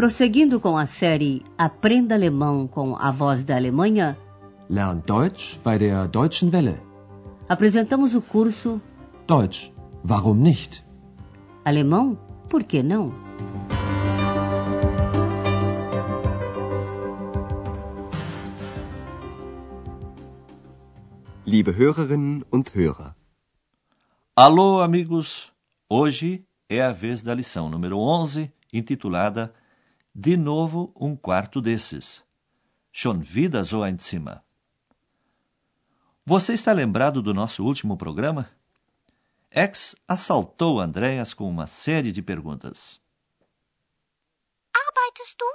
Prosseguindo com a série Aprenda Alemão com a Voz da Alemanha, Lernt Deutsch bei der Deutschen Welle. apresentamos o curso Deutsch, warum nicht? Alemão, por que não? Liebe Hörerinnen und Hörer, Alô, amigos! Hoje é a vez da lição número 11, intitulada De novo um quarto desses. Schon wieder so ein Zimmer. Você está lembrado do nosso último programa? X assaltou Andreas com uma série de perguntas. Arbeitest du?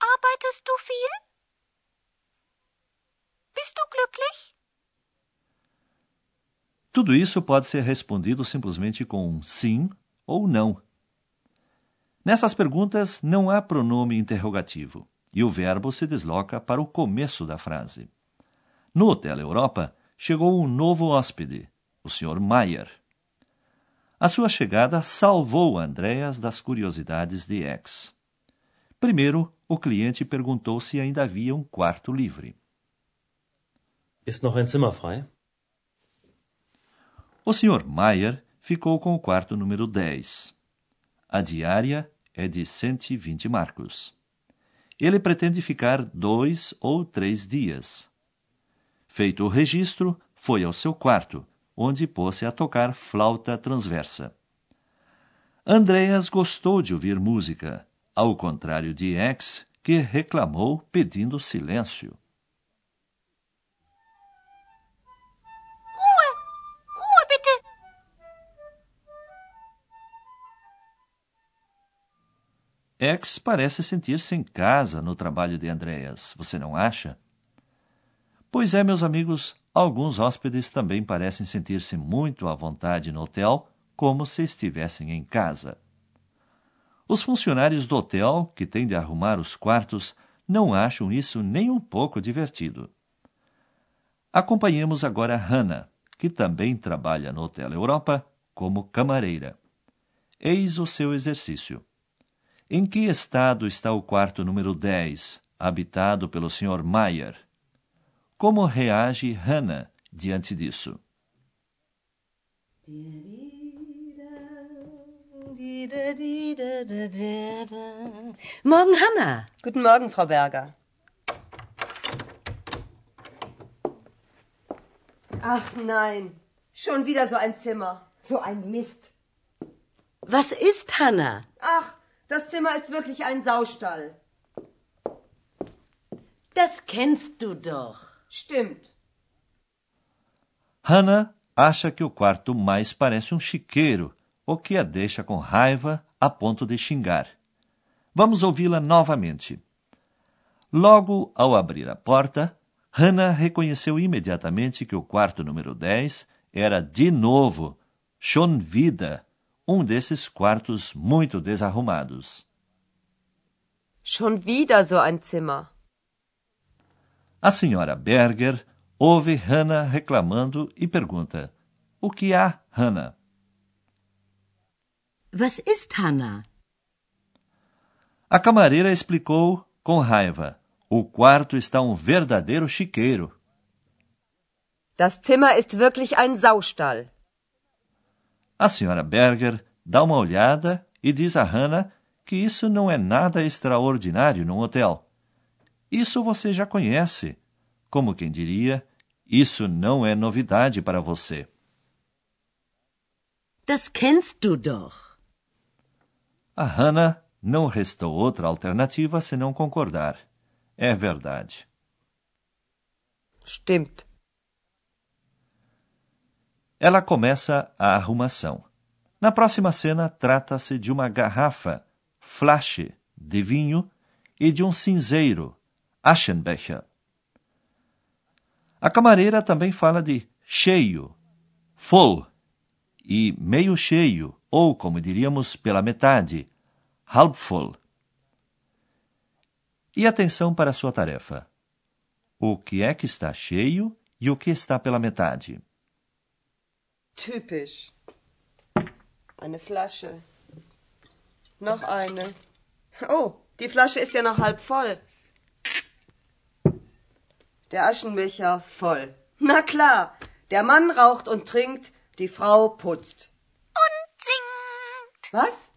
Arbeitest du viel? Bist du glücklich? Tudo isso pode ser respondido simplesmente com um sim ou não. Nessas perguntas não há pronome interrogativo e o verbo se desloca para o começo da frase. No Hotel Europa chegou um novo hóspede, o Sr. Mayer. A sua chegada salvou Andreas das curiosidades de X. Primeiro, o cliente perguntou se ainda havia um quarto livre. Ist noch ein Zimmer frei? O Sr. Mayer ficou com o quarto número 10. A diária é de 120 marcos. Ele pretende ficar dois ou três dias. Feito o registro, foi ao seu quarto, onde pôs-se a tocar flauta transversa. Andreas gostou de ouvir música, ao contrário de X, que reclamou pedindo silêncio. X parece sentir-se em casa no trabalho de Andreas, você não acha? Pois é, meus amigos, alguns hóspedes também parecem sentir-se muito à vontade no hotel, como se estivessem em casa. Os funcionários do hotel, que têm de arrumar os quartos, não acham isso nem um pouco divertido. Acompanhemos agora Hannah, que também trabalha no Hotel Europa como camareira. Eis o seu exercício. Em que estado está o quarto número 10, habitado pelo Sr. Mayer? Como reage Hannah diante disso? Morgen, Hanna. Guten Morgen, Frau Berger. Ach nein, schon wieder so ein Zimmer. So ein Mist. Was ist Hanna? Ach, das Zimmer ist wirklich ein Saustall. Das kennst du doch. Stimmt. Hannah acha que o quarto mais parece um chiqueiro, o que a deixa com raiva a ponto de xingar. Vamos ouvi-la novamente. Logo ao abrir a porta, Hannah reconheceu imediatamente que o quarto número 10 era de novo, schon wieder, um desses quartos muito desarrumados. Schon wieder so ein Zimmer. A senhora Berger ouve Hannah reclamando e pergunta: O que há, Hannah? Was ist Hanna? A camareira explicou com raiva: O quarto está um verdadeiro chiqueiro. Das Zimmer ist wirklich ein Saustall. A senhora Berger dá uma olhada e diz a Hannah que isso não é nada extraordinário num hotel. Isso você já conhece. Como quem diria, isso não é novidade para você. Das kennst du doch. A Hannah não restou outra alternativa senão concordar. É verdade. Stimmt. Ela começa a arrumação. Na próxima cena, trata-se de uma garrafa, flasche, de vinho e de um cinzeiro, Aschenbecher. A camareira também fala de cheio, full, e meio cheio, ou, como diríamos, pela metade, halb voll. E atenção para a sua tarefa. O que é que está cheio e o que está pela metade? Typisch. Eine Flasche. Noch eine. Oh, die Flasche ist ja noch halb voll. Der Aschenbecher voll. Na klar, der Mann raucht und trinkt, die Frau putzt. Und singt. Was?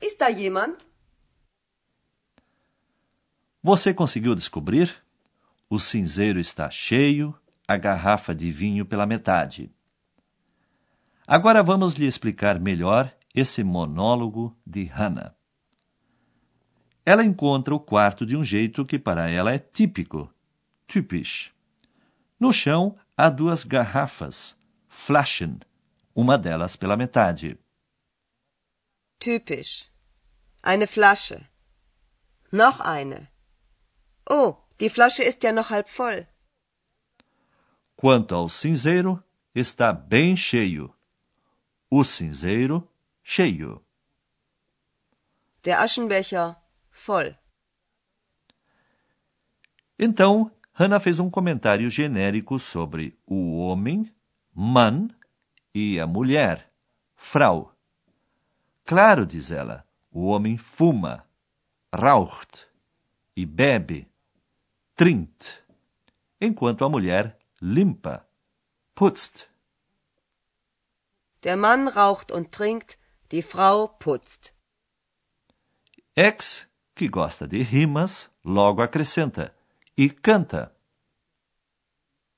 Ist da jemand? Você conseguiu descobrir? O cinzeiro está cheio, a garrafa de vinho pela metade. Agora vamos lhe explicar melhor esse monólogo de Hannah. Ela encontra o quarto de um jeito que para ela é típico, typisch. No chão há duas garrafas, Flaschen, uma delas pela metade. Typisch. Eine Flasche. Noch eine. Oh, die Flasche ist ja noch halb voll. Quanto ao cinzeiro, está bem cheio. O cinzeiro, cheio. Der Aschenbecher voll. Então, Hannah fez um comentário genérico sobre o homem, Mann, e a mulher, Frau. Claro, diz ela, o homem fuma, raucht, e bebe, trinkt, enquanto a mulher limpa, putzt. Der Mann raucht und trinkt, die Frau putzt. Ex, que gosta de rimas, logo acrescenta e canta.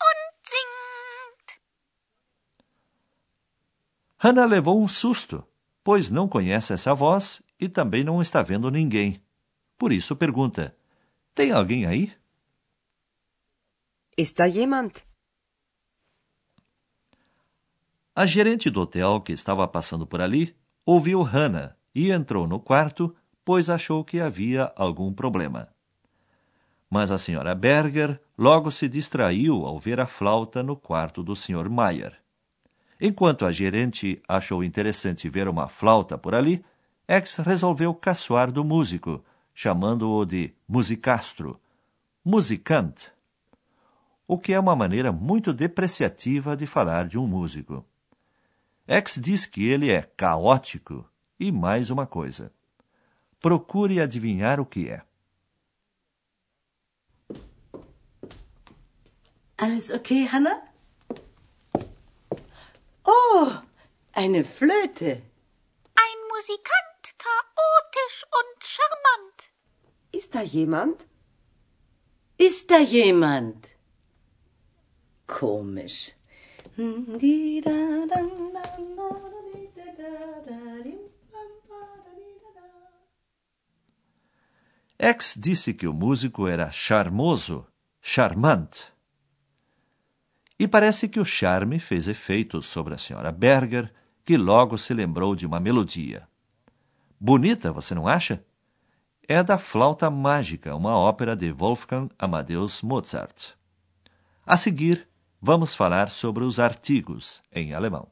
Und singt. Hannah levou um susto, pois não conhece essa voz e também não está vendo ninguém. Por isso pergunta: Tem alguém aí? Ist da jemand? A gerente do hotel, que estava passando por ali, ouviu Hannah e entrou no quarto, pois achou que havia algum problema. Mas a senhora Berger logo se distraiu ao ver a flauta no quarto do Sr. Mayer. Enquanto a gerente achou interessante ver uma flauta por ali, X resolveu caçoar do músico, chamando-o de musicastro, musicante, o que é uma maneira muito depreciativa de falar de um músico. X diz que ele é caótico e mais uma coisa. Procure adivinhar o que é. Alles okay, Hannah? Oh, eine Flöte. Ein Musikant, chaotisch und charmant. Ist da jemand? Ist da jemand? Komisch. X disse que o músico era charmoso, charmante. E parece que o charme fez efeito sobre a senhora Berger, que logo se lembrou de uma melodia. Bonita, você não acha? É da Flauta Mágica, uma ópera de Wolfgang Amadeus Mozart. A seguir, vamos falar sobre os artigos em alemão.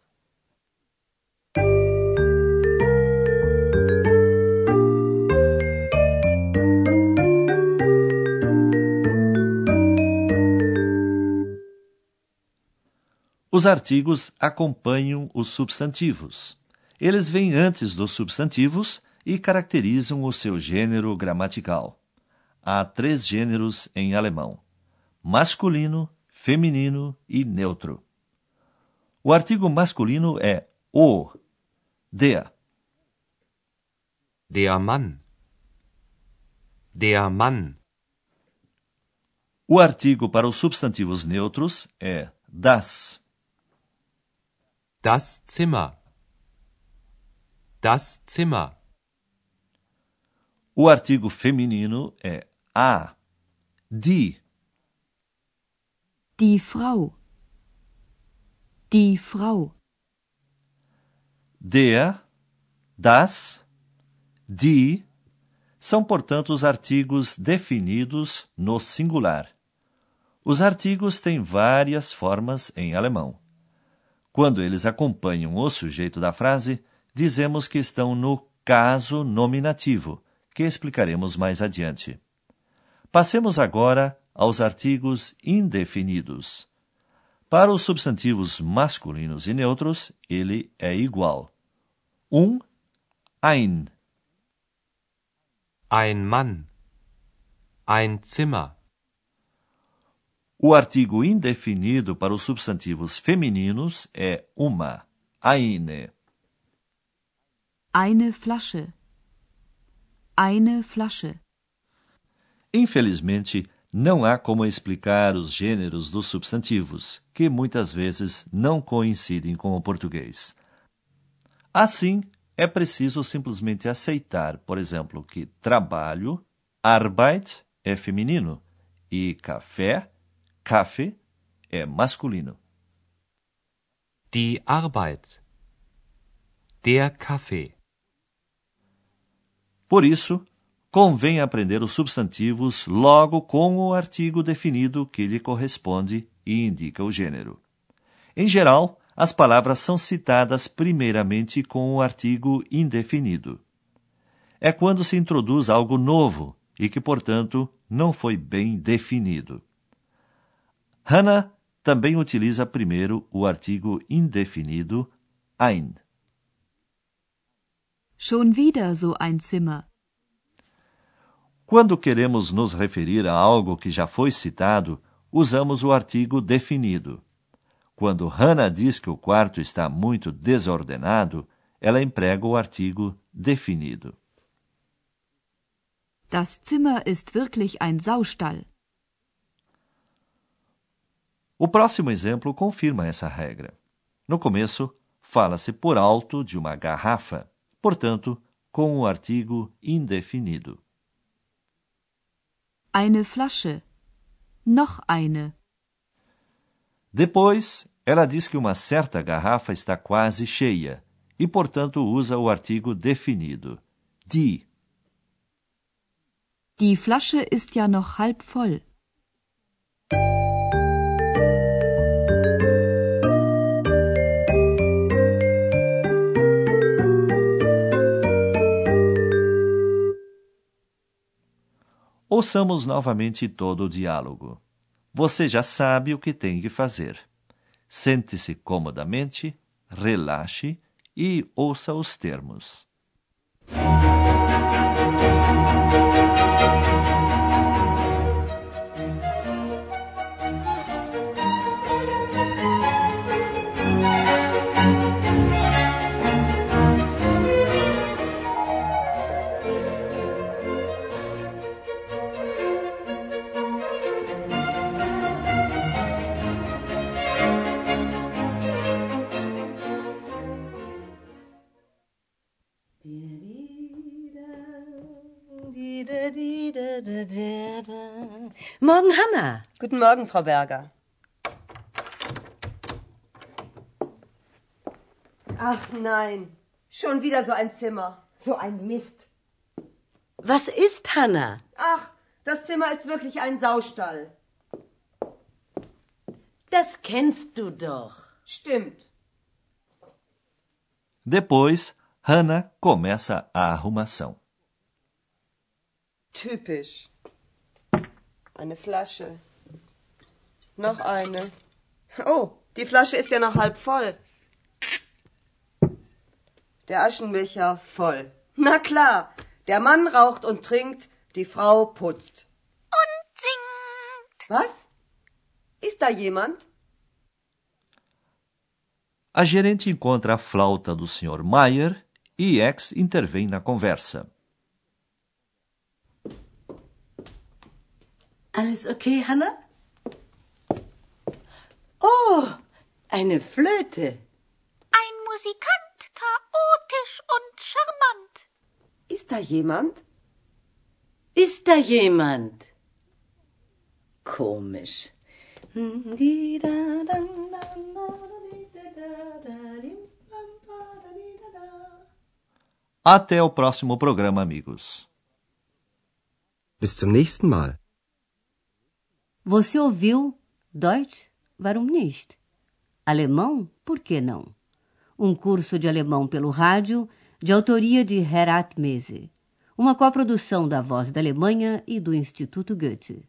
Os artigos acompanham os substantivos. Eles vêm antes dos substantivos e caracterizam o seu gênero gramatical. Há três gêneros em alemão: masculino, feminino e neutro. O artigo masculino é o, der. Der Mann. Der Mann. O artigo para os substantivos neutros é das. Das Zimmer. Das Zimmer. O artigo feminino é a, die. Die Frau. Die Frau. Der, das, die são, portanto, os artigos definidos no singular. Os artigos têm várias formas em alemão. Quando eles acompanham o sujeito da frase, dizemos que estão no caso nominativo, que explicaremos mais adiante. Passemos agora aos artigos indefinidos. Para os substantivos masculinos e neutros, ele é igual. Um, ein. Ein Mann. Ein Zimmer. O artigo indefinido para os substantivos femininos é uma, eine. Eine Flasche. Eine Flasche. Infelizmente, não há como explicar os gêneros dos substantivos, que muitas vezes não coincidem com o português. Assim, é preciso simplesmente aceitar, por exemplo, que trabalho, Arbeit, é feminino e café, Kaffee, é masculino. Die Arbeit. Der Kaffee. Por isso, convém aprender os substantivos logo com o artigo definido que lhe corresponde e indica o gênero. Em geral, as palavras são citadas primeiramente com o artigo indefinido. É quando se introduz algo novo e que, portanto, não foi bem definido. Hannah também utiliza primeiro o artigo indefinido ein. Schon wieder so ein Zimmer. Quando queremos nos referir a algo que já foi citado, usamos o artigo definido. Quando Hannah diz que o quarto está muito desordenado, ela emprega o artigo definido. Das Zimmer ist wirklich ein Saustall. O próximo exemplo confirma essa regra. No começo, fala-se por alto de uma garrafa, portanto, com o artigo indefinido. Eine Flasche. Noch eine. Depois, ela diz que uma certa garrafa está quase cheia e, portanto, usa o artigo definido, die. Die Flasche ist ja noch halb voll. Ouçamos novamente todo o diálogo. Você já sabe o que tem que fazer. Sente-se comodamente, relaxe e ouça os termos. Morgen, Hanna. Guten Morgen, Frau Berger. Ach nein, schon wieder so ein Zimmer. So ein Mist. Was ist, Hanna? Ach, das Zimmer ist wirklich ein Saustall. Das kennst du doch. Stimmt. Depois, Hannah começa a arrumação. Typisch. Eine Flasche. Noch eine. Oh, die Flasche ist ja noch halb voll. Der Aschenbecher voll. Na klar, der Mann raucht und trinkt, die Frau putzt. Und singt. Was? Ist da jemand? A gerente encontra a flauta do Sr. Mayer e X intervém na conversa. Alles okay, Hanna? Oh, eine Flöte. Ein Musikant, chaotisch und charmant. Ist da jemand? Ist da jemand? Komisch. Até o próximo programa, amigos. Bis zum nächsten Mal. Você ouviu Deutsch? Warum nicht? Alemão? Por que não? Um curso de alemão pelo rádio, de autoria de Herat Mese. Uma coprodução da Voz da Alemanha e do Instituto Goethe.